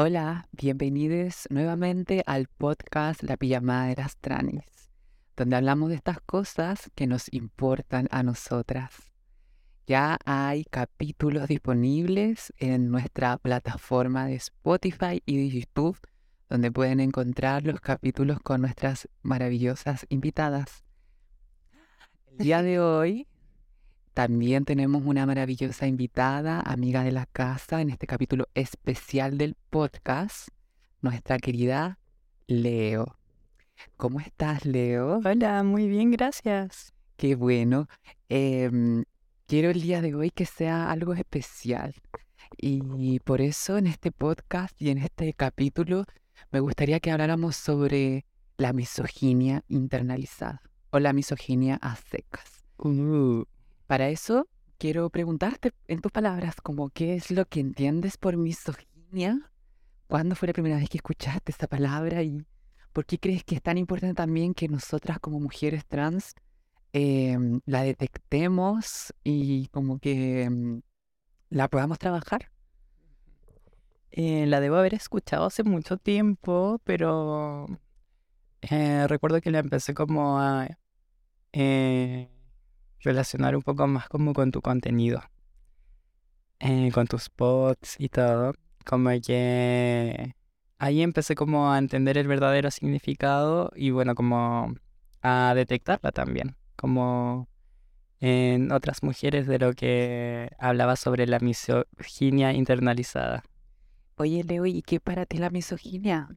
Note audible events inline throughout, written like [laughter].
Hola, bienvenidos nuevamente al podcast La Pijamada de las Tranis, donde hablamos de estas cosas que nos importan a nosotras. Ya hay capítulos disponibles en nuestra plataforma de Spotify y de YouTube, donde pueden encontrar los capítulos con nuestras maravillosas invitadas. El día de [laughs] hoy también tenemos una maravillosa invitada, amiga de la casa, en este capítulo especial del podcast, nuestra querida Leo. ¿Cómo estás, Leo? Hola, muy bien, gracias. Qué bueno. Em, quiero el día de hoy que sea algo especial. Y por eso en este podcast y en este capítulo me gustaría que habláramos sobre la misoginia internalizada o la misoginia a secas. Uh. Para eso quiero preguntarte en tus palabras, como qué es lo que entiendes por misoginia, cuándo fue la primera vez que escuchaste esta palabra y por qué crees que es tan importante también que nosotras como mujeres trans em, la detectemos y como que em, la podamos trabajar. Eh, la debo haber escuchado hace mucho tiempo, pero eh, recuerdo que la empecé como a eh, relacionar un poco más como con tu contenido, eh, con tus posts y todo, como que ahí empecé como a entender el verdadero significado y bueno, como a detectarla también, como en otras mujeres de lo que hablaba sobre la misoginia internalizada. Oye, Leo, ¿y qué para ti la misoginia?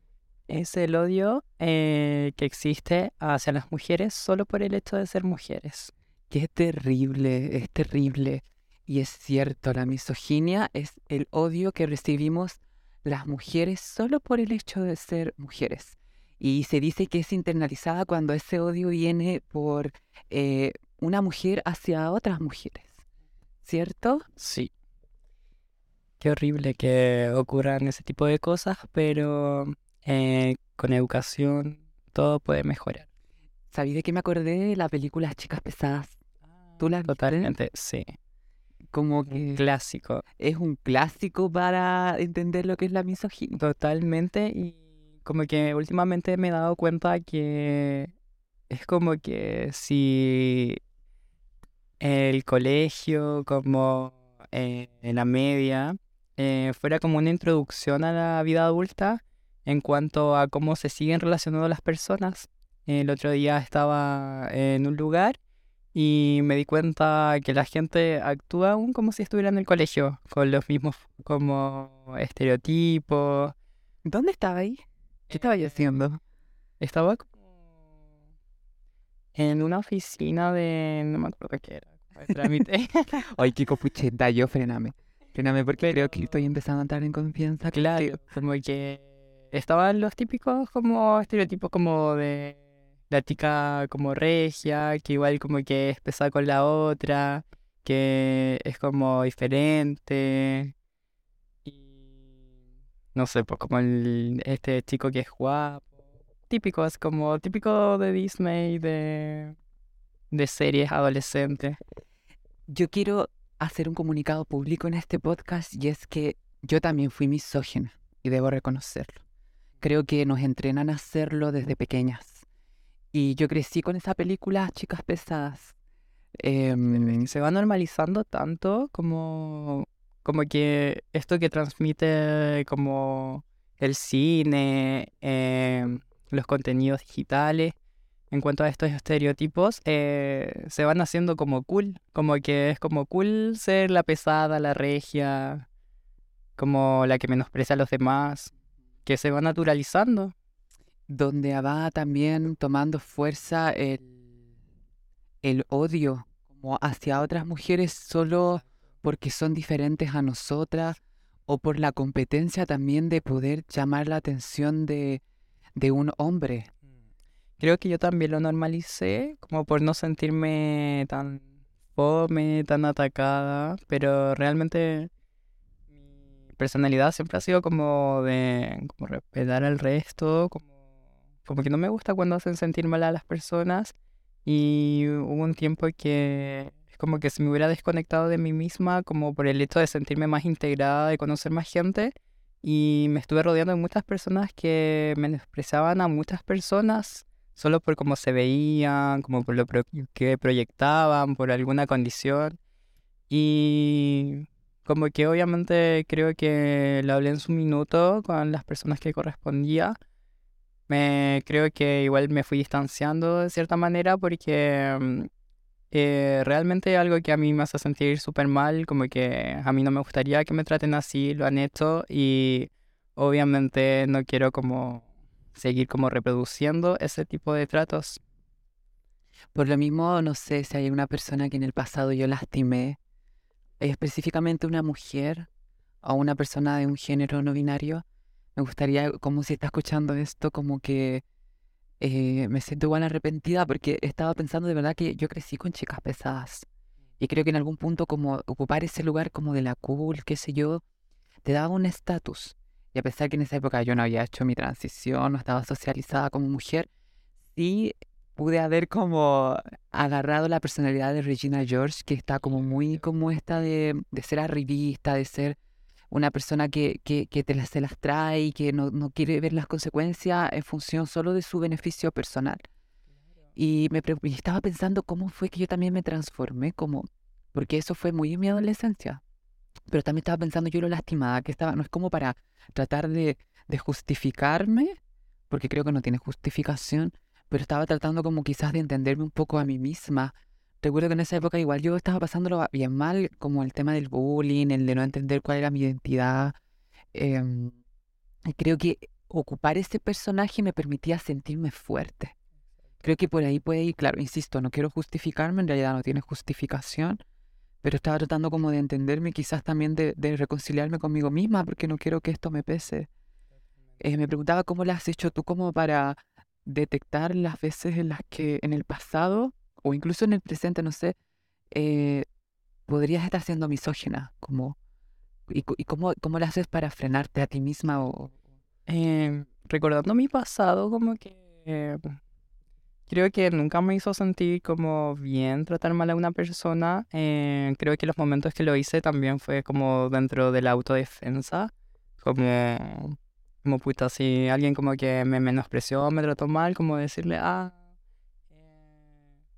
Es el odio eh, que existe hacia las mujeres solo por el hecho de ser mujeres. Qué terrible, es terrible. Y es cierto, la misoginia es el odio que recibimos las mujeres solo por el hecho de ser mujeres. Y se dice que es internalizada cuando ese odio viene por eh, una mujer hacia otras mujeres. ¿Cierto? Sí. Qué horrible que ocurran ese tipo de cosas, pero eh, con educación todo puede mejorar. ¿Sabí de qué me acordé de la película Chicas Pesadas? Totalmente, sí. Como Un que clásico. es un clásico para entender lo que es la misoginia. Totalmente. Y como que últimamente me he dado cuenta que es como que si el colegio, como eh, en la media, eh, fuera como una introducción a la vida adulta en cuanto a cómo se siguen relacionando las personas. El otro día estaba en un lugar y me di cuenta que la gente actúa aún como si estuviera en el colegio, con los mismos como estereotipos. ¿Dónde estaba ahí? ¿Qué estaba yo haciendo? Estaba como en una oficina de... no me acuerdo qué era, trámite. [laughs] Ay, qué copucheta, yo frename. Frename porque creo que estoy empezando a entrar en confianza. Claro, como que estaban los típicos como estereotipos como de la chica como regia, que igual como que es pesada con la otra, que es como diferente. Y no sé, pues como el, este chico que es guapo. Típicos, como típico de Disney, de, de series adolescentes. Yo quiero hacer un comunicado público en este podcast y es que yo también fui misógina y debo reconocerlo. Creo que nos entrenan a hacerlo desde pequeñas. Y yo crecí con esa película, Chicas Pesadas. Em, se va normalizando tanto como, como que esto que transmite como el cine, em, los contenidos digitales, en cuanto a estos estereotipos, eh, se van haciendo como cool, como que es como cool ser la pesada, la regia, como la que menosprecia a los demás, que se va naturalizando. Donde va también tomando fuerza el, el odio como hacia otras mujeres solo porque son diferentes a nosotras o por la competencia también de poder llamar la atención de, de un hombre. Creo que yo también lo normalicé, como por no sentirme tan fome, tan atacada, pero realmente mi personalidad siempre ha sido como de como respetar al resto, como, como que no me gusta cuando hacen sentir mal a las personas y hubo un tiempo que es como que se me hubiera desconectado de mí misma como por el hecho de sentirme más integrada, de conocer más gente y me estuve rodeando de muchas personas que menospreciaban a muchas personas solo por cómo se veían, como por lo que proyectaban, por alguna condición. Y como que obviamente creo que lo hablé en su minuto con las personas que correspondía. Me creo que igual me fui distanciando de cierta manera porque mm, eh, realmente algo que a mí me hace sentir súper mal, como que a mí no me gustaría que me traten así, lo han hecho y obviamente no quiero como seguir como reproduciendo ese tipo de tratos. Por lo mismo, no sé si hay una persona que en el pasado yo lastimé específicamente una mujer o una persona de un género no binario, me gustaría, como si está escuchando esto, como que eh, me siento igual arrepentida porque estaba pensando de verdad que yo crecí con chicas pesadas. Y creo que en algún punto como ocupar ese lugar como de la cool, qué sé yo, te daba un estatus. Y a pesar que en esa época yo no había hecho mi transición, no estaba socializada como mujer, sí pude haber como agarrado la personalidad de Regina George, que está como muy como esta de, de ser arribista, de ser una persona que, que, que te las, se las trae y que no, no, quiere ver las consecuencias en función solo de su beneficio personal. Y me y estaba pensando cómo fue que yo también me transformé, como, porque eso fue muy en mi adolescencia. Pero también estaba pensando yo lo lastimada que estaba, no es como para tratar de, de justificarme, porque creo que no tiene justificación, pero estaba tratando como quizás de entenderme un poco a mí misma. Recuerdo que en esa época igual yo estaba pasándolo bien mal, como el tema del bullying, el de no entender cuál era mi identidad. Y creo que ocupar ese personaje me permitía sentirme fuerte. Creo que por ahí puede ir, claro, insisto, no quiero justificarme, en realidad no tiene justificación, pero estaba tratando como de entenderme, quizás también de, de reconciliarme conmigo misma, porque no quiero que esto me pese. Eh, me preguntaba cómo lo has hecho tú como para detectar las veces en las que en el pasado o incluso en el presente, no sé, eh, podrías estar siendo misógina, como, y, cómo, cómo lo haces para frenarte a ti misma o... Em, recordando mi pasado, como que em, creo que nunca me hizo sentir como bien tratar mal a una persona. Eh, creo que los momentos que lo hice también fue como dentro de la autodefensa, como como puta, si alguien como que me menospreció, me trató mal, como decirle, ah, eh,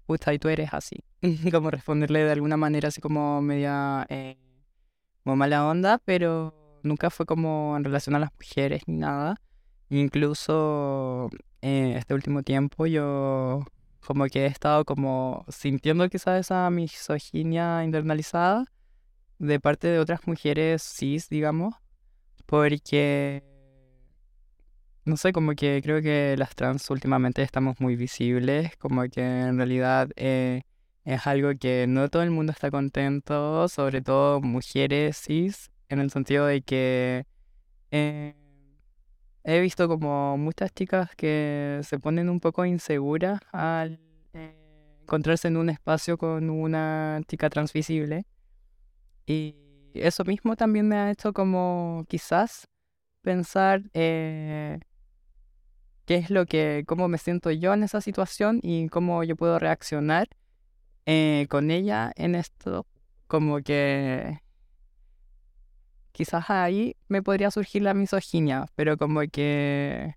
puta, y tú eres así. [laughs] como responderle de alguna manera así como media, eh, como mala onda, pero nunca fue como en relación a las mujeres ni nada. Incluso eh, este último tiempo yo como que he estado como sintiendo quizás esa misoginia internalizada de parte de otras mujeres cis, digamos, porque no sé, como que creo que las trans últimamente estamos muy visibles, como que en realidad eh, es algo que no todo el mundo está contento, sobre todo mujeres cis, en el sentido de que eh, he visto como muchas chicas que se ponen un poco inseguras al eh, encontrarse en un espacio con una chica transvisible. Y eso mismo también me ha hecho como quizás pensar qué es lo que, cómo me siento yo en esa situación y cómo yo puedo reaccionar eh, con ella en esto. Como que quizás ahí me podría surgir la misoginia, pero como que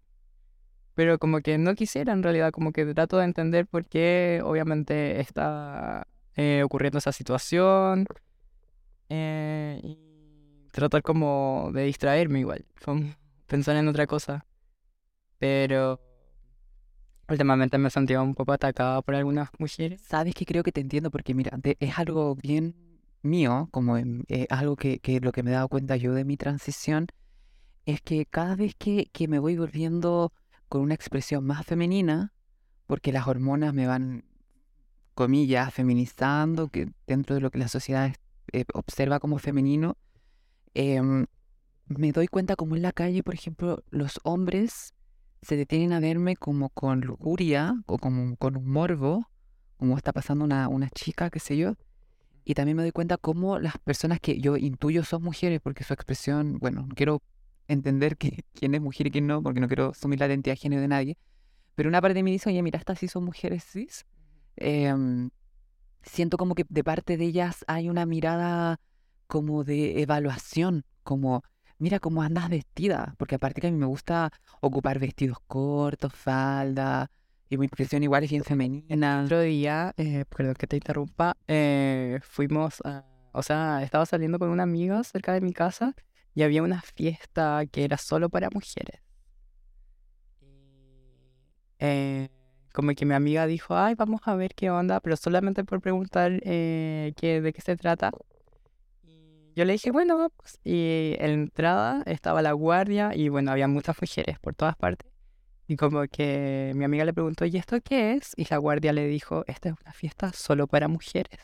pero como que no quisiera en realidad, como que trato de entender por qué obviamente está eh, ocurriendo esa situación eh, y tratar como de distraerme igual, [laughs] pensar en otra cosa pero últimamente me he sentido un poco atacada por algunas mujeres. Sabes que creo que te entiendo porque mira, es algo bien mío, como eh, algo que, lo que me he dado cuenta yo de mi transición, es que cada vez que, que me voy volviendo con una expresión más femenina, porque las hormonas me van, comillas, feminizando, que dentro de lo que la sociedad eh, observa como femenino, em, me doy cuenta como en la calle, por ejemplo, los hombres se detienen a verme como con lujuria o como con un morbo, como está pasando una, una chica, qué sé yo. Y también me doy cuenta cómo las personas que yo intuyo son mujeres, porque su expresión, bueno, no quiero entender que, [laughs] quién es mujer y quién no, porque no quiero asumir la identidad de género de nadie. Pero una parte de mí dice, oye, mira, estas sí son mujeres cis. Em, siento como que de parte de ellas hay una mirada como de evaluación, como mira cómo andas vestida, porque aparte que a mí me gusta ocupar vestidos cortos, falda, y mi impresión igual es bien femenina. Otro día, eh, perdón que te interrumpa, eh, fuimos o sea, estaba saliendo con una amiga cerca de mi casa y había una fiesta que era solo para mujeres. Eh, como que mi amiga dijo, ay, vamos a ver qué onda, pero solamente por preguntar eh, de qué se trata. Yo le dije, bueno, vamos. Y en la entrada estaba la guardia y bueno, había muchas mujeres por todas partes. Y como que mi amiga le preguntó, ¿y esto qué es? Y la guardia le dijo, esta es una fiesta solo para mujeres.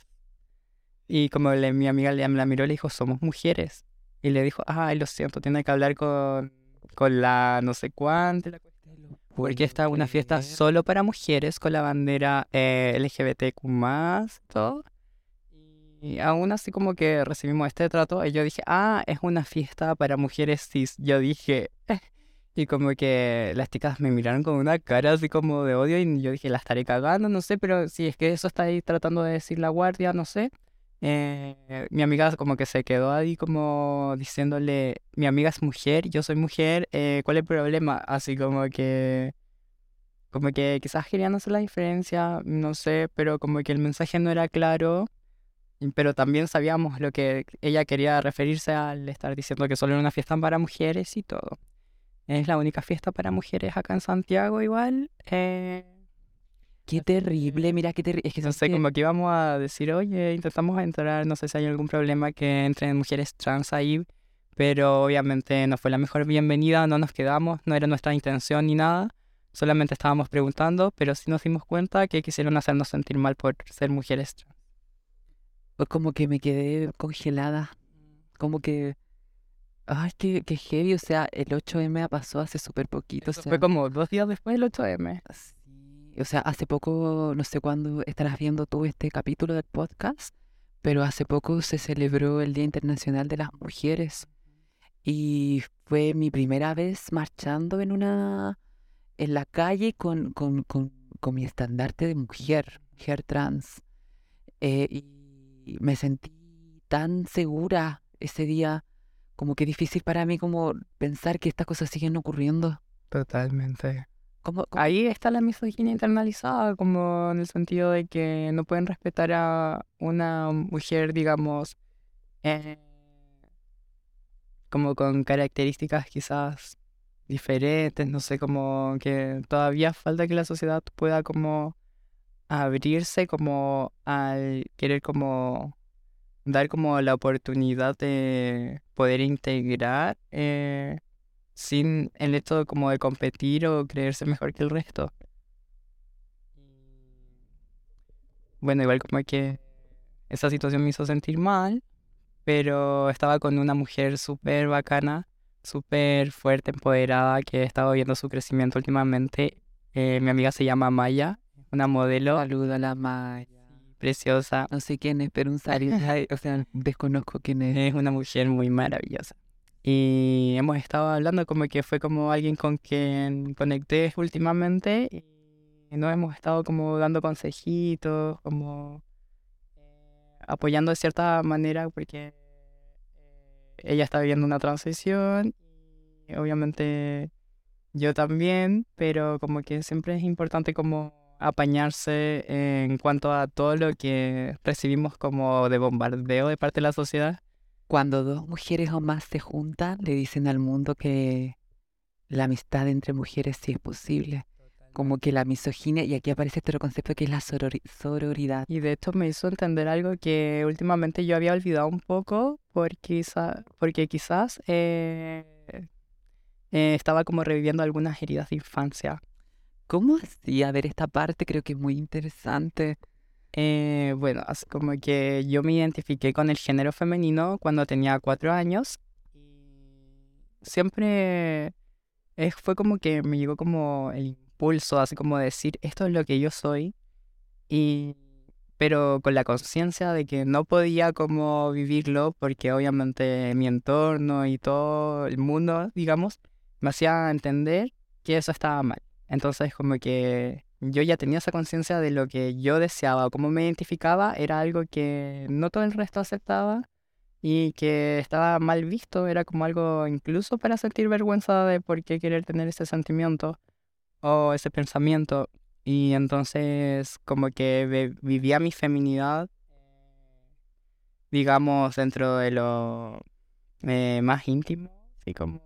Y como le, mi amiga le, la miró, le dijo, somos mujeres. Y le dijo, ay, lo siento, tiene que hablar con, con la no sé cuánto. la cuestión". Porque esta es una fiesta solo para mujeres con la bandera eh, LGBTQ+, todo. Y aún así como que recibimos este trato, y yo dije, ah, es una fiesta para mujeres cis. Yo dije, "Eh". y como que las chicas me miraron con una cara así como de odio y yo dije, la estaré cagando, no sé, pero si es que eso está ahí tratando de decir la guardia, no sé. Eh, mi amiga como que se quedó ahí como diciéndole, mi amiga es mujer, yo soy mujer, eh, ¿cuál es el problema? Así como que, como que quizás querían hacer la diferencia, no sé, pero como que el mensaje no era claro, pero también sabíamos lo que ella quería referirse al estar diciendo que solo era una fiesta para mujeres y todo. Es la única fiesta para mujeres acá en Santiago igual. Eh, Qué terrible, mira qué terrible. Es que no sé, que- como que íbamos a decir, oye, intentamos entrar, no sé si hay algún problema que entren mujeres trans ahí, pero obviamente no fue la mejor bienvenida, no nos quedamos, no era nuestra intención ni nada, solamente estábamos preguntando, pero sí nos dimos cuenta que quisieron hacernos sentir mal por ser mujeres trans. Pues como que me quedé congelada. Como que. Ay, qué, qué heavy. O sea, el 8M pasó hace súper poquito. O Eso sea, fue como dos días después del 8M. sí, o sea, hace poco, no sé cuándo estarás viendo tú este capítulo del podcast, pero hace poco se celebró el Día Internacional de las Mujeres. Y fue mi primera vez marchando en una. en la calle con, con, con, con mi estandarte de mujer, mujer trans. Eh, y me sentí tan segura ese día, como que difícil para mí como pensar que estas cosas siguen ocurriendo. Totalmente. ¿Cómo, cómo- Ahí está la misoginia internalizada, como en el sentido de que no pueden respetar a una mujer, digamos, eh, como con características quizás diferentes, no sé, como que todavía falta que la sociedad pueda como abrirse como al querer como dar como la oportunidad de poder integrar eh, sin el hecho como de competir o creerse mejor que el resto. Bueno, igual como que esa situación me hizo sentir mal, pero estaba con una mujer súper bacana, súper fuerte, empoderada, que he estado viendo su crecimiento últimamente. Eh, mi amiga se llama Maya, una modelo Saludo a la Maya. preciosa. No sé quién es, pero un saludo. [laughs] O sea, desconozco quién es. Es una mujer muy maravillosa. Y hemos estado hablando como que fue como alguien con quien conecté últimamente y nos hemos estado como dando consejitos, como eh, apoyando de cierta manera porque eh, ella está viviendo una transición y obviamente yo también, pero como que siempre es importante como apañarse en cuanto a todo lo que recibimos como de bombardeo de parte de la sociedad. Cuando dos mujeres o más se juntan, le dicen al mundo que la amistad entre mujeres sí es posible. Como que la misoginia, y aquí aparece este otro concepto que es la sorori- sororidad. Y de hecho me hizo entender algo que últimamente yo había olvidado un poco porque, quizá- porque quizás eh, eh, estaba como reviviendo algunas heridas de infancia. ¿Cómo así? Ver, esta parte creo que es muy interesante. Eh, bueno, así como que yo me identifiqué con el género femenino cuando tenía cuatro años. Siempre es, fue como que me llegó como el impulso, así como decir, esto es lo que yo soy. Y, pero con la conciencia de que no podía como vivirlo porque obviamente mi entorno y todo el mundo, digamos, me hacía entender que eso estaba mal. Entonces como que yo ya tenía esa conciencia de lo que yo deseaba o cómo me identificaba, era algo que no todo el resto aceptaba y que estaba mal visto, era como algo incluso para sentir vergüenza de por qué querer tener ese sentimiento o ese pensamiento. Y entonces como que vivía mi feminidad, digamos, dentro de lo eh, más íntimo, así como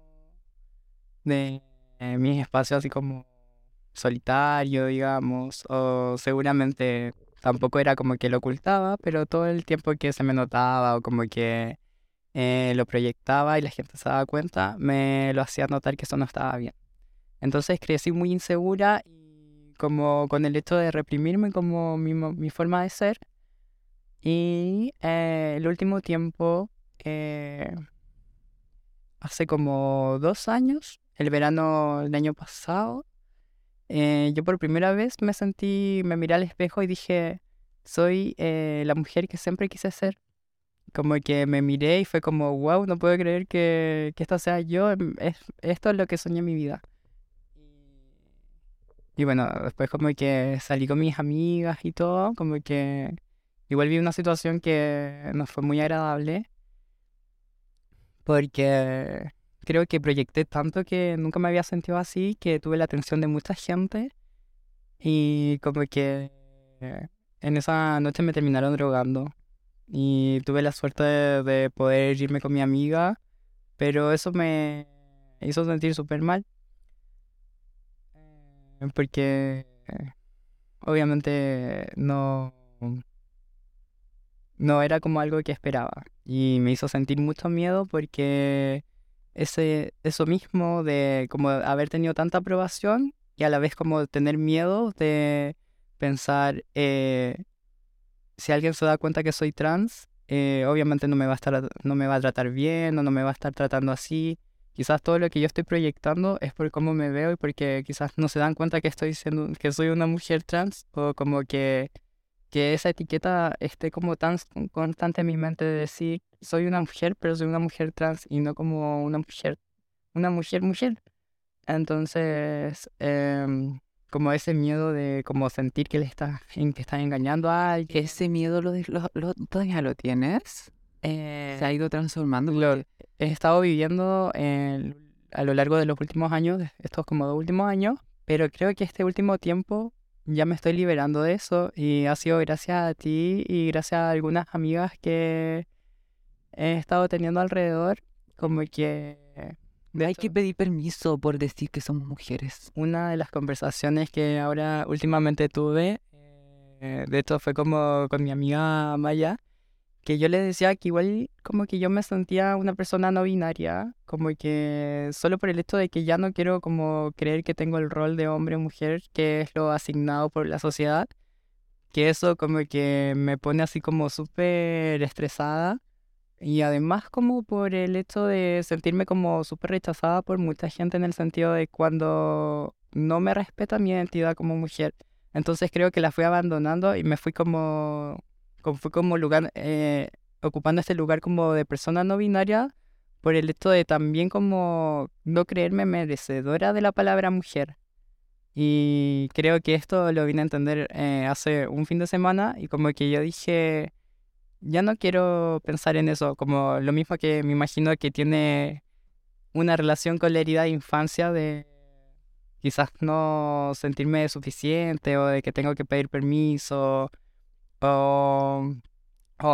de eh, mis espacios así como solitario, digamos, o seguramente tampoco era como que lo ocultaba, pero todo el tiempo que se me notaba o como que eh, lo proyectaba y la gente se daba cuenta, me lo hacía notar que eso no estaba bien. Entonces crecí muy insegura y como con el hecho de reprimirme como mi, mi forma de ser. Y eh, el último tiempo, eh, hace como dos años, el verano del año pasado, eh, yo por primera vez me sentí, me miré al espejo y dije, soy eh, la mujer que siempre quise ser. Como que me miré y fue como, wow, no puedo creer que, que esto sea yo, em, es, esto es lo que soñé en mi vida. Y bueno, después como que salí con mis amigas y todo, como que igual vi una situación que no fue muy agradable, porque creo que proyecté tanto que nunca me había sentido así, que tuve la atención de mucha gente y como que en esa noche me terminaron drogando y tuve la suerte de, poder irme con mi amiga, pero eso me hizo sentir súper mal eh, porque obviamente no no era como algo que esperaba y me hizo sentir mucho miedo porque ese, eso mismo de como haber tenido tanta aprobación y a la vez como tener miedo de pensar eh, si alguien se da cuenta que soy trans, eh, obviamente no me va a estar no me va a tratar bien o no me va a estar tratando así. Quizás todo lo que yo estoy proyectando es por cómo me veo y porque quizás no se dan cuenta que estoy siendo que soy una mujer trans o como que que esa etiqueta esté como tan constante en mi mente de decir, soy una mujer, pero soy una mujer trans y no como una mujer, una mujer mujer. Entonces, em, como ese miedo de como sentir que le está, que está engañando a alguien. ¿Ese miedo lo, lo, lo todavía lo tienes? Eh, Se ha ido transformando. Lo he estado viviendo a lo largo de los últimos años, estos como dos últimos años, pero creo que este último tiempo ya me estoy liberando de eso y ha sido gracias a ti y gracias a algunas amigas que he estado teniendo alrededor, como que... Hay que pedir permiso por decir que somos mujeres. Una de las conversaciones que ahora últimamente tuve, eh, de hecho fue como con mi amiga Maya, que yo le decía que igual como que yo me sentía una persona no binaria, como que solo por el hecho de que ya no quiero como creer que tengo el rol de hombre o mujer, que es lo asignado por la sociedad, que eso como que me pone así como súper estresada y además como por el hecho de sentirme como súper rechazada por mucha gente en el sentido de cuando no me respeta mi identidad como mujer. Entonces creo que la fui abandonando y me fui como fue como lugar, eh, ocupando este lugar como de persona no binaria por el hecho de también como no creerme merecedora de la palabra mujer. Y creo que esto lo vine a entender eh, hace un fin de semana y como que yo dije, ya no quiero pensar en eso, como lo mismo que me imagino que tiene una relación con la herida de infancia de quizás no sentirme suficiente o de que tengo que pedir permiso o,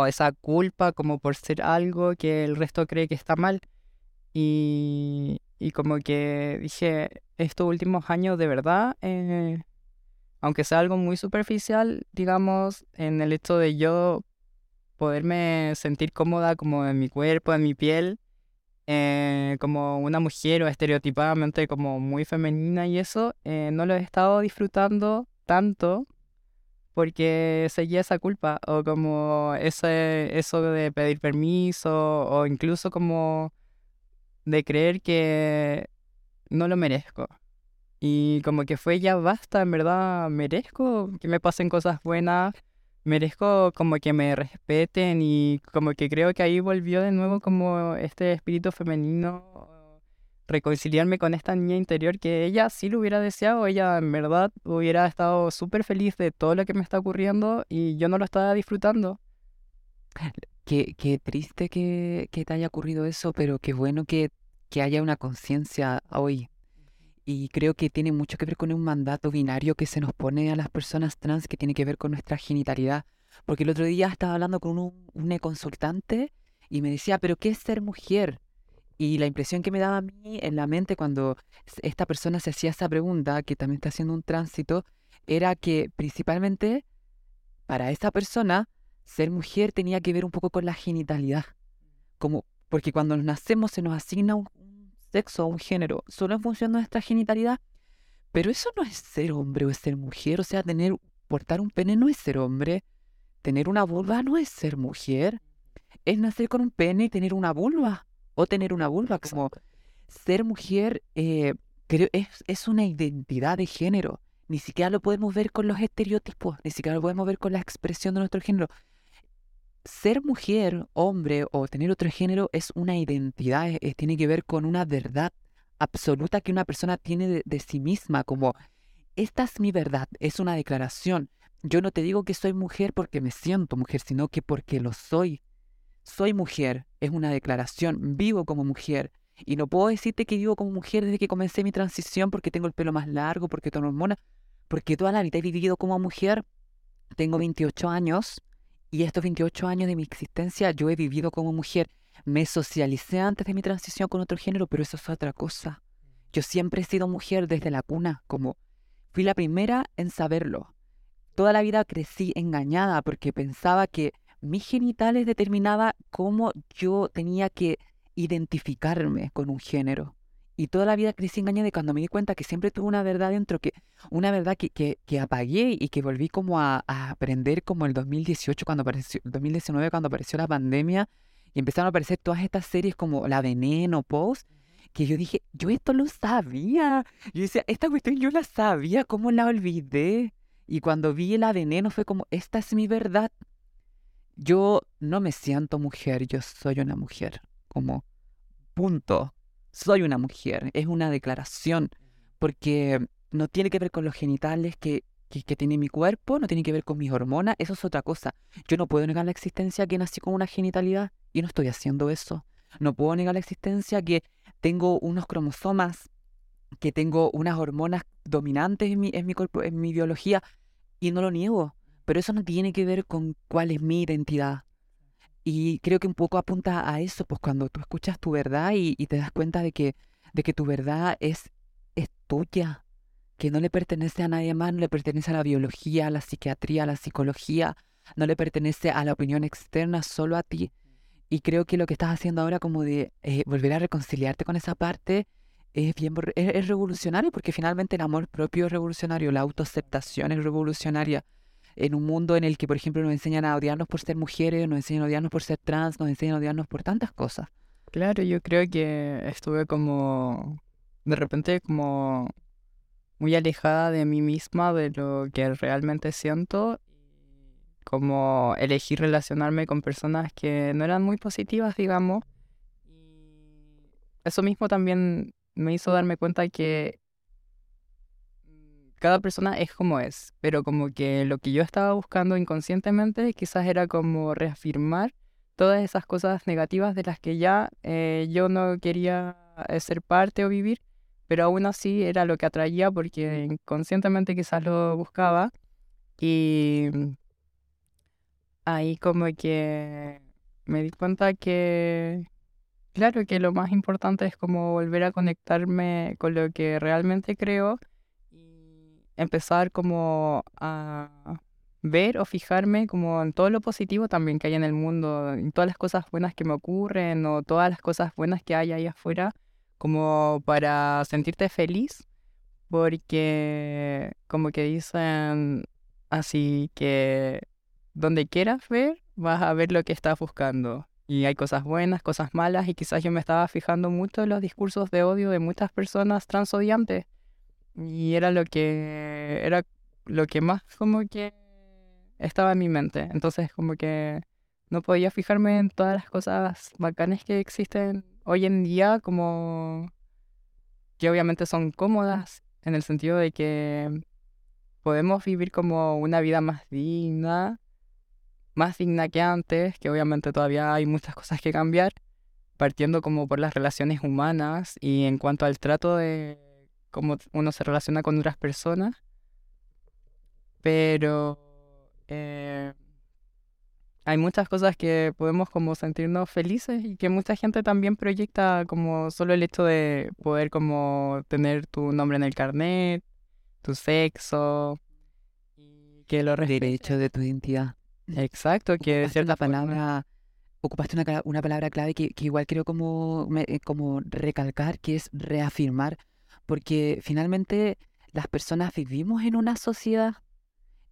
esa culpa como por ser algo que el resto cree que está mal. Y, y como que dije, estos últimos años de verdad, eh, aunque sea algo muy superficial, digamos, en el hecho de yo poderme sentir cómoda como en mi cuerpo, en mi piel, eh, como una mujer o estereotipadamente como muy femenina y eso, eh, no lo he estado disfrutando tanto porque seguía esa culpa o como ese, eso de pedir permiso o incluso como de creer que no lo merezco. Y como que fue ya basta, en verdad merezco que me pasen cosas buenas, merezco como que me respeten y como que creo que ahí volvió de nuevo como este espíritu femenino reconciliarme con esta niña interior que ella sí lo hubiera deseado, ella en verdad hubiera estado súper feliz de todo lo que me está ocurriendo y yo no lo estaba disfrutando. qué, qué triste que, que te haya ocurrido eso, pero qué bueno que, que haya una conciencia hoy. Y creo que tiene mucho que ver con un mandato binario que se nos pone a las personas trans que tiene que ver con nuestra genitalidad. Porque el otro día estaba hablando con un, un consultante y me decía, pero ¿qué es ser mujer? Y la impresión que me daba a mí en la mente cuando esta persona se hacía esa pregunta, que también está haciendo un tránsito, era que principalmente para esa persona ser mujer tenía que ver un poco con la genitalidad. Como, porque cuando nacemos se nos asigna un, sexo o un género solo en función de nuestra genitalidad. Pero eso no es ser hombre o es ser mujer. O sea, tener, portar un pene no es ser hombre. Tener una vulva no es ser mujer. Es nacer con un pene y tener una vulva. O tener una vulva. Como ser mujer eh, creo, es, es una identidad de género. Ni siquiera lo podemos ver con los estereotipos. Ni siquiera lo podemos ver con la expresión de nuestro género ser mujer, hombre o tener otro género es una identidad, tiene que ver con una verdad absoluta que una persona tiene de, sí misma, como esta es mi verdad, es una declaración. Yo no te digo que soy mujer porque me siento mujer, sino que porque lo soy. Soy mujer, es una declaración, vivo como mujer. Y no puedo decirte que vivo como mujer desde que comencé mi transición porque tengo el pelo más largo, porque tengo hormonas, porque toda la vida he vivido como mujer. Tengo 28 años, y estos 28 años de mi existencia yo he vivido como mujer. Me socialicé antes de mi transición con otro género, pero eso es otra cosa. Yo siempre he sido mujer desde la cuna, como fui la primera en saberlo. Toda la vida crecí engañada porque pensaba que mis genitales determinaba cómo yo tenía que identificarme con un género. Y toda la vida crecí engañada y cuando me di cuenta que siempre tuve una verdad dentro, que una verdad que, que, que apagué y que volví como a, aprender como el 2018, cuando apareció, 2019 cuando apareció la pandemia y empezaron a aparecer todas estas series como La Veneno, Post, que yo dije, yo esto lo sabía. Yo decía, esta cuestión yo la sabía, ¿cómo la olvidé? Y cuando vi La Veneno fue como, esta es mi verdad. Yo no me siento mujer, yo soy una mujer, como punto soy una mujer, es una declaración, porque no tiene que ver con los genitales que, que, tiene mi cuerpo, no tiene que ver con mis hormonas, eso es otra cosa. Yo no puedo negar la existencia que nací con una genitalidad y no estoy haciendo eso. No puedo negar la existencia que tengo unos cromosomas, que tengo unas hormonas dominantes en mi, en mi cuerpo, en mi biología, y no lo niego. Pero eso no tiene que ver con cuál es mi identidad. Y creo que un poco apunta a eso, pues cuando tú escuchas tu verdad y, te das cuenta de que, de que tu verdad es, es tuya, que no le pertenece a nadie más, no le pertenece a la biología, a la psiquiatría, a la psicología, no le pertenece a la opinión externa, solo a ti. Y creo que lo que estás haciendo ahora como de eh, volver a reconciliarte con esa parte es bien es revolucionario porque finalmente el amor propio es revolucionario, la autoaceptación es revolucionaria en un mundo en el que, por ejemplo, nos enseñan a odiarnos por ser mujeres, nos enseñan a odiarnos por ser trans, nos enseñan a odiarnos por tantas cosas. Claro, yo creo que estuve como, de repente, como muy alejada de mí misma, de lo que realmente siento, como elegir relacionarme con personas que no eran muy positivas, digamos. Eso mismo también me hizo darme cuenta que cada persona es como es, pero como que lo que yo estaba buscando inconscientemente quizás era como reafirmar todas esas cosas negativas de las que ya eh, yo no quería eh, ser parte o vivir, pero aún así era lo que atraía porque inconscientemente quizás lo buscaba y ahí como que me di cuenta que claro que lo más importante es como volver a conectarme con lo que realmente creo empezar como a ver o fijarme como en todo lo positivo también que hay en el mundo, en todas las cosas buenas que me ocurren o todas las cosas buenas que hay ahí afuera, como para sentirte feliz, porque como que dicen así que donde quieras ver, vas a ver lo que estás buscando. Y hay cosas buenas, cosas malas, y quizás yo me estaba fijando mucho en los discursos de odio de muchas personas transodiantes y era lo que era lo que más como que estaba en mi mente. Entonces como que no podía fijarme en todas las cosas bacanas que existen hoy en día, como que obviamente son cómodas en el sentido de que podemos vivir como una vida más digna, más digna que antes, que obviamente todavía hay muchas cosas que cambiar, partiendo como por las relaciones humanas y en cuanto al trato de cómo uno se relaciona con otras personas. Pero eh, hay muchas cosas que podemos como sentirnos felices y que mucha gente también proyecta como solo el hecho de poder como tener tu nombre en el carnet, tu sexo, y que lo Derecho de tu identidad. Exacto, que es cierta palabra, ocupaste una, una palabra clave que, que, igual quiero como, eh, como recalcar, que es reafirmar, porque finalmente las personas vivimos en una sociedad.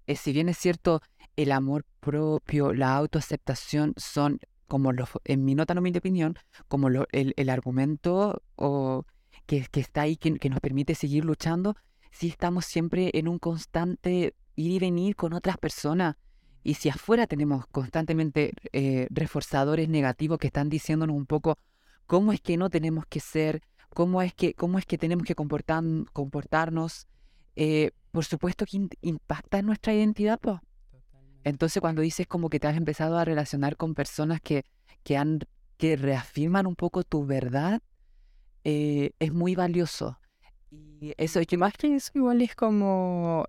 Eh, si bien es cierto, el amor propio, la autoaceptación son, como los, en mi no mi opinión, como lo, el, el, argumento o, que, que está ahí, que, que nos permite seguir luchando, si estamos siempre en un constante ir y venir con otras personas. Y si afuera tenemos constantemente eh, reforzadores negativos que están diciéndonos un poco cómo es que no tenemos que ser, cómo es que, cómo es que tenemos que comportar, comportarnos, eh, por supuesto que impacta en nuestra identidad. pues Entonces cuando dices como que te has empezado a relacionar con personas que, que, han, que reafirman un poco tu verdad, eh, es muy valioso. Y eso, que más que eso igual es como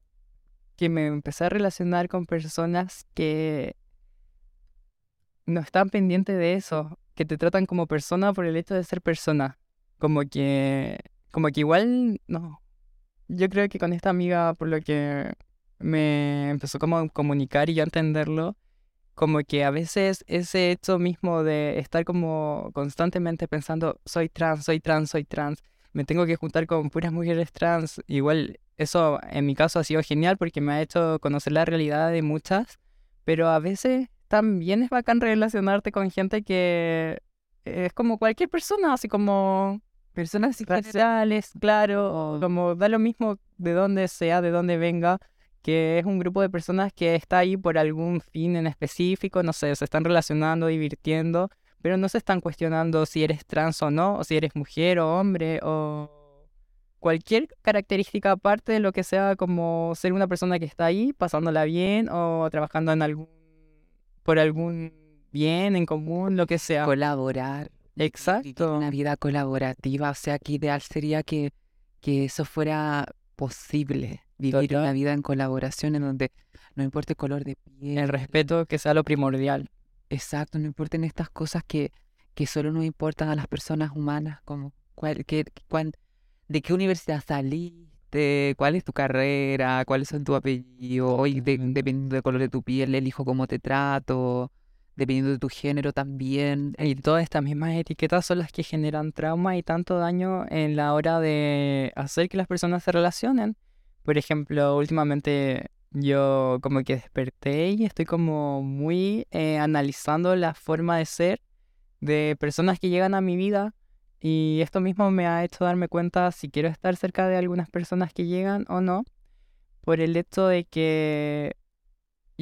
que me empecé a relacionar con personas que no están pendientes de eso, que te tratan como persona por el hecho de ser persona. Como que, como que igual, no. Yo creo que con esta amiga, por lo que me empezó como a comunicar y yo a entenderlo, como que a veces ese hecho mismo de estar como constantemente pensando, soy trans, soy trans, soy trans, me tengo que juntar con puras mujeres trans, igual eso en mi caso ha sido genial porque me ha hecho conocer la realidad de muchas, pero a veces también es bacán relacionarte con gente que es como cualquier persona, así como personas raciales, claro, como da lo mismo de dónde sea, de dónde venga, que es un grupo de personas que está ahí por algún fin en específico, no sé, se están relacionando, divirtiendo, pero no se están cuestionando si eres trans o no, o si eres mujer o hombre, o cualquier característica aparte de lo que sea como ser una persona que está ahí, pasándola bien o trabajando en algún, por algún bien en común, lo que sea. Colaborar. Exacto. Una vida colaborativa, o sea, que ideal sería que, que eso fuera posible, vivir una vida en colaboración en donde no importa el color de piel. El respeto que sea lo primordial. Exacto, no importen estas cosas que, que solo nos importan a las personas humanas, como cuál, qué, de qué universidad saliste, cuál es tu carrera, cuáles son tu apellido, hoy dependiendo del color de tu piel, elijo cómo te trato, dependiendo de tu género también. Y todas estas mismas etiquetas son las que generan trauma y tanto daño en la hora de hacer que las personas se relacionen. Por ejemplo, últimamente yo como que desperté y estoy como muy eh, analizando la forma de ser de personas que llegan a mi vida y esto mismo me ha hecho darme cuenta si quiero estar cerca de algunas personas que llegan o no por el hecho de que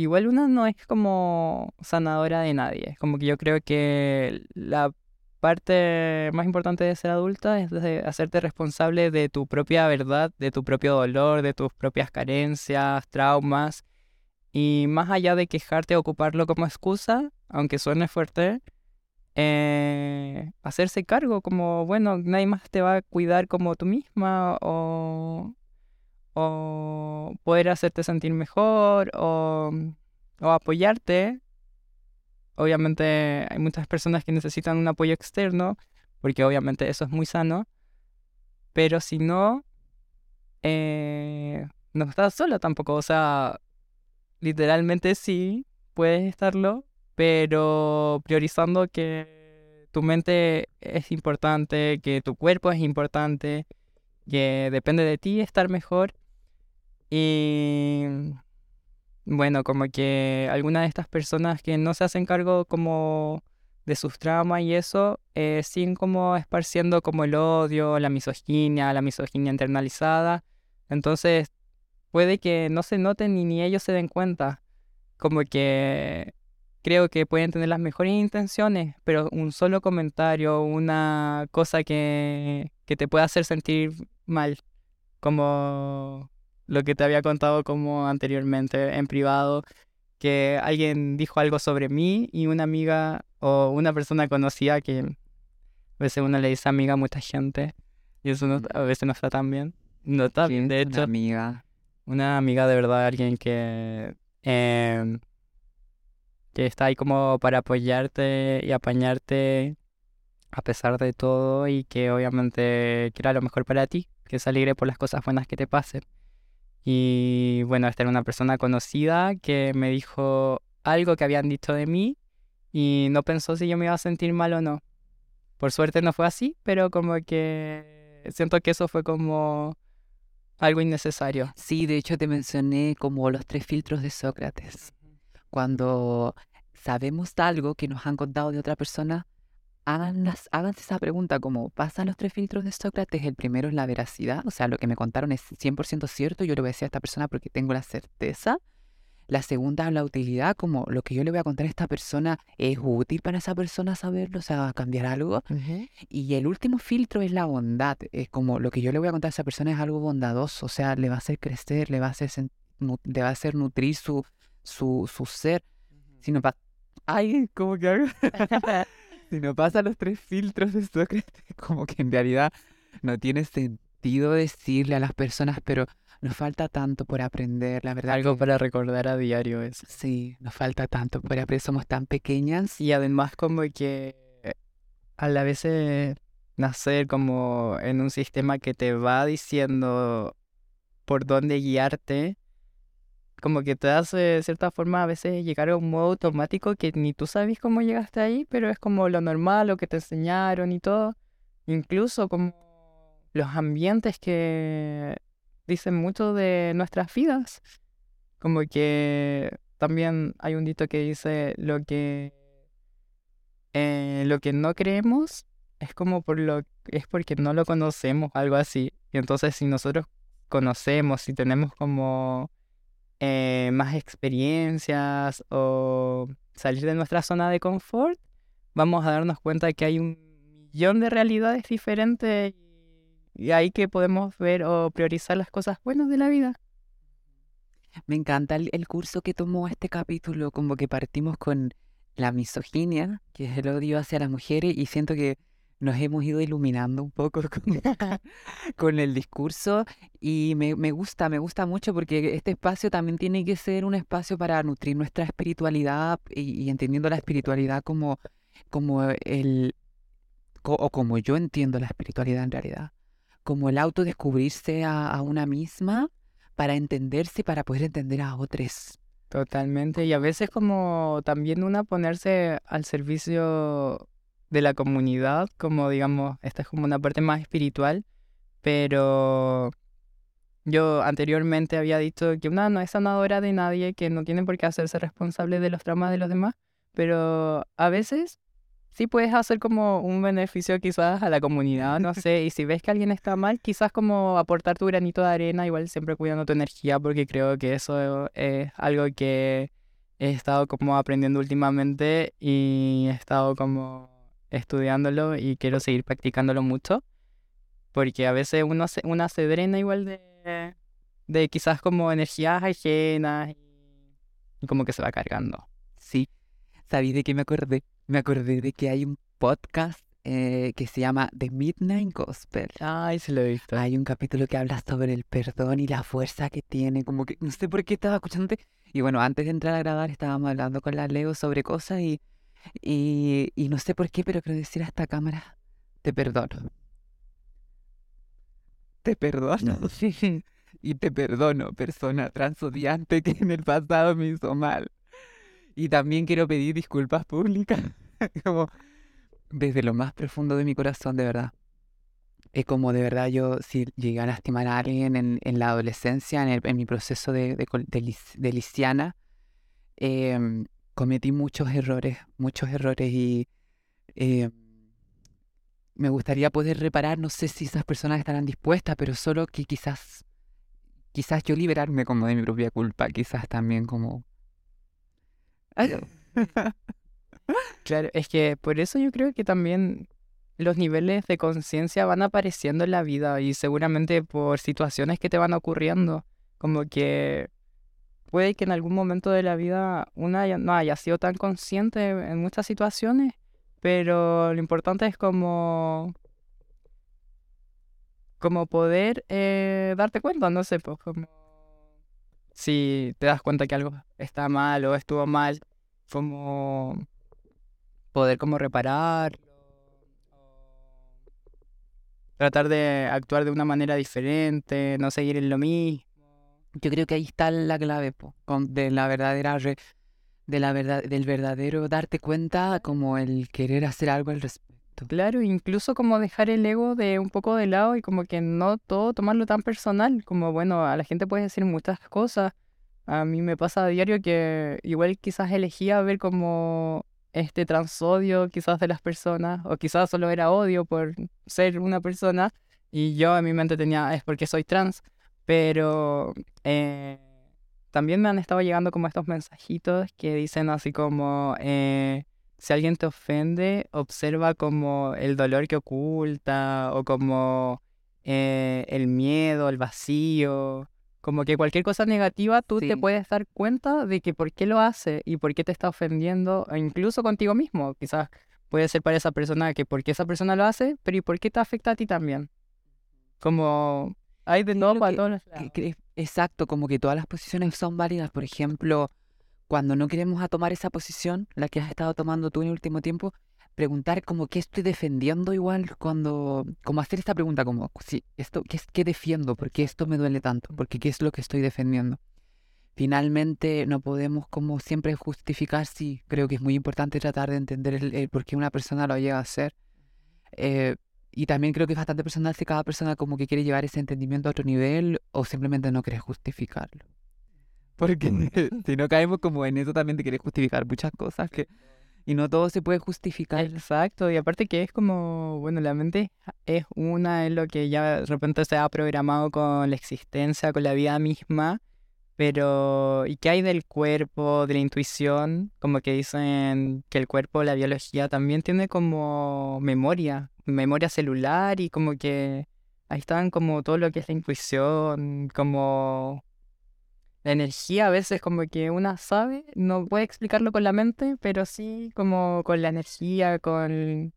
igual una no es como sanadora de nadie, como que yo creo que la parte más importante de ser adulta es de hacerte responsable de tu propia verdad, de tu propio dolor, de tus propias carencias, traumas. Y más allá de quejarte ocuparlo como excusa, aunque suene fuerte, eh, hacerse cargo como, bueno, nadie más te va a cuidar como tú misma o, o poder hacerte sentir mejor o, o apoyarte Obviamente hay muchas personas que necesitan un apoyo externo, porque obviamente eso es muy sano, pero si no, eh, no estás sola tampoco. O sea, literalmente sí, puedes estarlo, pero priorizando que tu mente es importante, que tu cuerpo es importante, que depende de ti estar mejor. Y bueno, como que algunas de estas personas que no se hacen cargo como de sus traumas y eso, eh, siguen como esparciendo como el odio, la misoginia, la misoginia internalizada. Entonces, puede que no se noten ni, ni ellos se den cuenta. Como que creo que pueden tener las mejores intenciones, pero un solo comentario, una cosa que, que te pueda hacer sentir mal, como lo que te había contado como anteriormente en privado, que alguien dijo algo sobre mí y una amiga o una persona conocida que a veces uno le dice amiga a mucha gente y eso no- a veces no está tan bien. No está bien, de ¿Quién es una hecho. amiga. Una amiga de verdad, alguien que, em, que está ahí como para apoyarte y apañarte a pesar de todo y que obviamente quiera lo mejor para ti, que se alegre por las cosas buenas que te pasen. Y bueno, esta era una persona conocida que me dijo algo que habían dicho de mí y no pensó si yo me iba a sentir mal o no. Por suerte no fue así, pero como que siento que eso fue como algo innecesario. Sí, de hecho te mencioné como los tres filtros de Sócrates. Cuando sabemos algo que nos han contado de otra persona, háganlas- háganse esa pregunta como, ¿pasan los tres filtros de Sócrates? El primero es la veracidad, o sea, lo que me contaron es 100% cierto, yo le voy a decir a esta persona porque tengo la certeza. La segunda es la utilidad, como lo que yo le voy a contar a esta persona es útil para esa persona saberlo, o sea, cambiar algo. Y el último filtro es la bondad. Es como lo que yo le voy a contar a esa persona es algo bondadoso. O sea, le va a hacer crecer, le va a hacer, le va a hacer nutrir su, su, su ser. Si no pasa... Ay, como que hago... [laughs] [laughs] si no pasa los tres filtros de Sócrates, [laughs] como que en realidad no tiene sentido decirle a las personas, pero nos falta tanto por aprender, la verdad. Algo que para recordar a diario eso. Sí, nos falta tanto por aprender. Somos tan pequeñas. Y además como que a la vez eh, nacer como en un sistema que te va diciendo por dónde guiarte, como que te hace de cierta forma a veces llegar a un modo automático que ni tú sabes cómo llegaste ahí, pero es como lo normal, lo que te enseñaron y todo. Incluso como los ambientes que dicen mucho de nuestras vidas. Como que también hay un dito que dice lo que eh, lo que no creemos es como por lo es porque no lo conocemos, algo así. Y entonces si nosotros conocemos, si tenemos como eh, más experiencias o salir de nuestra zona de confort, vamos a darnos cuenta que hay un millón de realidades diferentes y ahí que podemos ver o priorizar las cosas buenas de la vida. Me encanta el, el curso que tomó este capítulo, como que partimos con la misoginia, que es el odio hacia las mujeres, y siento que nos hemos ido iluminando un poco [laughs] con, con el discurso y me, me gusta, me gusta mucho porque este espacio también tiene que ser un espacio para nutrir nuestra espiritualidad y, y entendiendo la espiritualidad como, como el, co- o como yo entiendo la espiritualidad en realidad, como el autodescubrirse a, a una misma para entenderse y para poder entender a otros. Totalmente. Y a veces como también una ponerse al servicio de la comunidad, como digamos, esta es como una parte más espiritual, pero yo anteriormente había dicho que una no es sanadora de nadie, que no tiene por qué hacerse responsable de los traumas de los demás, pero a veces sí puedes hacer como un beneficio quizás a la comunidad, no [laughs] sé, y si ves que alguien está mal, quizás como aportar tu granito de arena, igual siempre cuidando tu energía, porque creo que eso es algo que he estado como aprendiendo últimamente y he estado como estudiándolo y quiero seguir practicándolo mucho, porque a veces uno se, una se drena igual de, de quizás como energías ajenas y, como que se va cargando. Sí, ¿sabí de qué me acordé? Me acordé de que hay un podcast eh, que se llama The Midnight Gospel. Ay, se lo he visto. Hay un capítulo que habla sobre el perdón y la fuerza que tiene, como que no sé por qué estaba escuchándote. Y bueno, antes de entrar a grabar estábamos hablando con la Leo sobre cosas y, y, y no sé por qué, pero quiero decir a esta cámara, te perdono. Te perdono. y te perdono, persona transodiante que en el pasado me hizo mal. Y también quiero pedir disculpas públicas, [laughs] como desde lo más profundo de mi corazón, de verdad. Es como de verdad yo, si llegué a lastimar a alguien en, en la adolescencia, en, el- en mi proceso de, de, de de lisiana, em, cometí muchos errores, muchos errores y em, me gustaría poder reparar, no sé si esas personas estarán dispuestas, pero solo que quizás, quizás yo liberarme como de mi propia culpa, quizás también como... [laughs] Claro, es que por eso yo creo que también los niveles de conciencia van apareciendo en la vida y seguramente por situaciones que te van ocurriendo, como que puede que en algún momento de la vida una no haya sido tan consciente en muchas situaciones, pero lo importante es como como poder eh, darte cuenta, no sé, pues como si te das cuenta que algo está mal o estuvo mal, como poder como reparar, tratar de actuar de una manera diferente, no seguir en lo mismo. Yo creo que ahí está la clave de la verdadera de la verdad del verdadero darte cuenta como el querer hacer algo al respecto. Claro, incluso como dejar el ego de un poco de lado y como que no todo tomarlo tan personal, como bueno, a la gente puede decir muchas cosas. A mí me pasa a diario que igual quizás elegía ver como este transodio quizás de las personas, o quizás solo era odio por ser una persona, y yo en mi mente tenía, es porque soy trans, pero eh, también me han estado llegando como estos mensajitos que dicen así como, eh, si alguien te ofende, observa como el dolor que oculta o como eh, el miedo, el vacío. Como que cualquier cosa negativa tú te puedes dar cuenta de que por qué lo hace y por qué te está ofendiendo, incluso contigo mismo. Quizás puede ser para esa persona que por qué esa persona lo hace, pero ¿y por qué te afecta a ti también? Como hay de todo para todos Exacto, como que todas las posiciones son válidas. Por ejemplo, cuando no queremos a tomar esa posición, la que has estado tomando tú en el último tiempo, preguntar como qué estoy defendiendo igual cuando, como hacer esta pregunta como, si esto, ¿qué, ¿qué defiendo? ¿Por qué esto me duele tanto? ¿Por qué es lo que estoy defendiendo? Finalmente no podemos como siempre justificar, sí, creo que es muy importante tratar de entender el, por qué una persona lo llega a hacer. Eh, y también creo que es bastante personal si cada persona como que quiere llevar ese entendimiento a otro nivel o simplemente no quiere justificarlo. Porque [laughs] si no caemos como en eso también de querer justificar muchas cosas que... Y no todo se puede justificar. Exacto, y aparte que es como, bueno, la mente es una, es lo que ya de repente se ha programado con la existencia, con la vida misma, pero ¿y qué hay del cuerpo, de la intuición? Como que dicen que el cuerpo, la biología también tiene como memoria, memoria celular y como que ahí están como todo lo que es la intuición, como la energía a veces como que una sabe, no puede explicarlo con la mente, pero sí como con la energía, con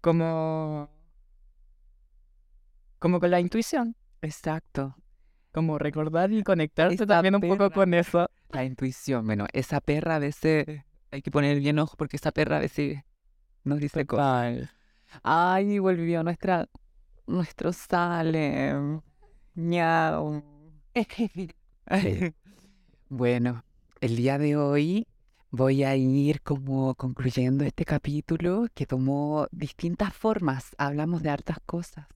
como como con la intuición. Exacto. Como recordar y conectarse también un poco con eso. La intuición, bueno, esa perra a veces hay que poner bien ojo porque esa perra a veces nos dice cosas. Ay, volvió nuestra nuestro Salem. Ñao. [laughs] bueno, el día de hoy voy a ir como concluyendo este capítulo que tomó distintas formas. Hablamos de hartas cosas.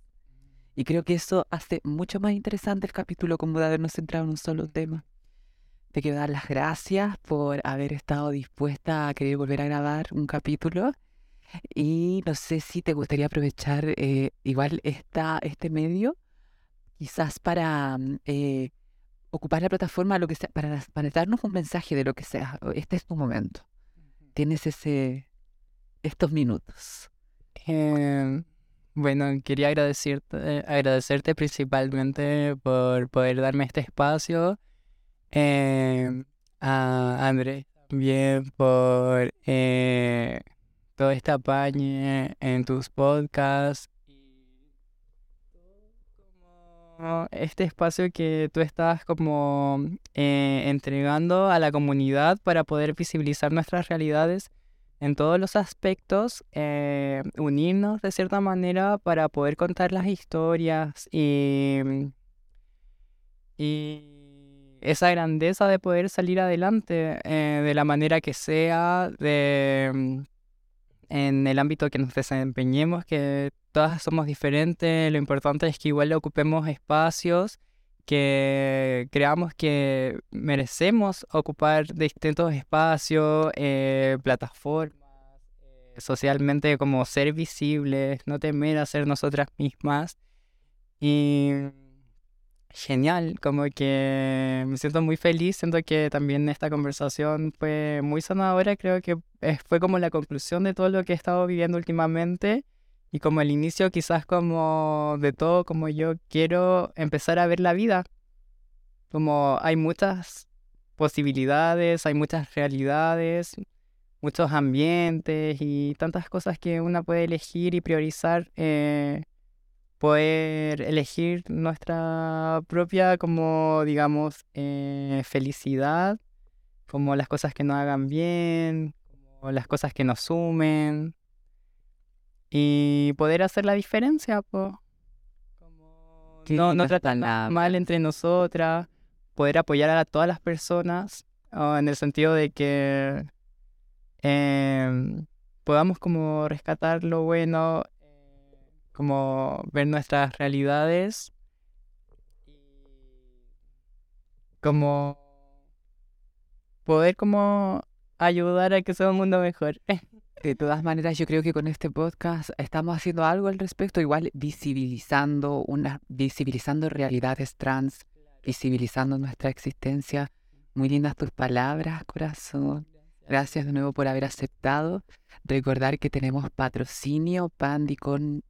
Y creo que eso hace mucho más interesante el capítulo como de habernos centrado en un solo tema. Te quiero dar las gracias por haber estado dispuesta a querer volver a grabar un capítulo. Y no sé si te gustaría aprovechar eh, igual esta, este medio, quizás para mm, eh, ocupar la plataforma lo que sea, para, para darnos un mensaje de lo que sea. Este es tu momento. Tienes ese estos minutos. Em, bueno, quería agradecerte, agradecerte principalmente por poder darme este espacio. Em, a Andrés también por eh, todo este apañe en tus podcasts este espacio que tú estás como eh, entregando a la comunidad para poder visibilizar nuestras realidades en todos los aspectos, eh, unirnos de cierta manera para poder contar las historias y, y esa grandeza de poder salir adelante eh, de la manera que sea, de, en el ámbito que nos desempeñemos, que todas somos diferentes, lo importante es que igual ocupemos espacios, que creamos que merecemos ocupar distintos espacios, eh, plataformas, eh, socialmente como ser visibles, no temer a ser nosotras mismas. Y genial, como que me siento muy feliz, siento que también esta conversación fue muy sanadora, creo que fue como la conclusión de todo lo que he estado viviendo últimamente y como el inicio quizás como de todo como yo quiero empezar a ver la vida. Como hay muchas posibilidades, hay muchas realidades, muchos ambientes y tantas cosas que uno puede elegir y priorizar. Eh, poder elegir nuestra propia, como digamos, eh, felicidad, como las cosas que nos hagan bien, como las cosas que nos sumen y poder hacer la diferencia, pues. no, no tratar mal entre nosotras, poder apoyar a todas las personas en el sentido de que em, podamos como rescatar lo bueno como ver nuestras realidades como poder como ayudar a que sea un mundo mejor. [laughs] De todas maneras, yo creo que con este podcast estamos haciendo algo al respecto, igual visibilizando una, visibilizando realidades trans, visibilizando nuestra existencia. Muy lindas tus palabras, corazón. Gracias de nuevo por haber aceptado. Recordar que tenemos patrocinio pandicornio.cl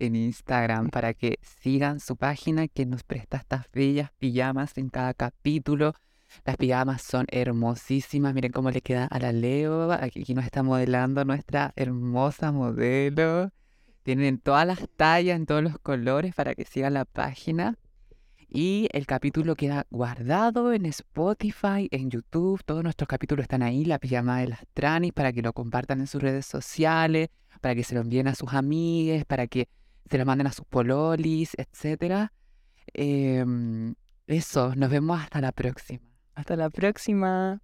en Instagram para que sigan su página que nos presta estas bellas pijamas en cada capítulo. Las pijamas son hermosísimas. Miren cómo le queda a la Leo. Aquí nos está modelando nuestra hermosa modelo. Tienen todas las tallas, en todos los colores para que sigan la página. Y el capítulo queda guardado en Spotify, en YouTube. Todos nuestros capítulos están ahí, la pijama de las tranis, para que lo compartan en sus redes sociales, para que se lo envíen a sus amigues, para que se lo manden a sus pololis, etc. Em, eso, nos vemos hasta la próxima. Hasta la próxima.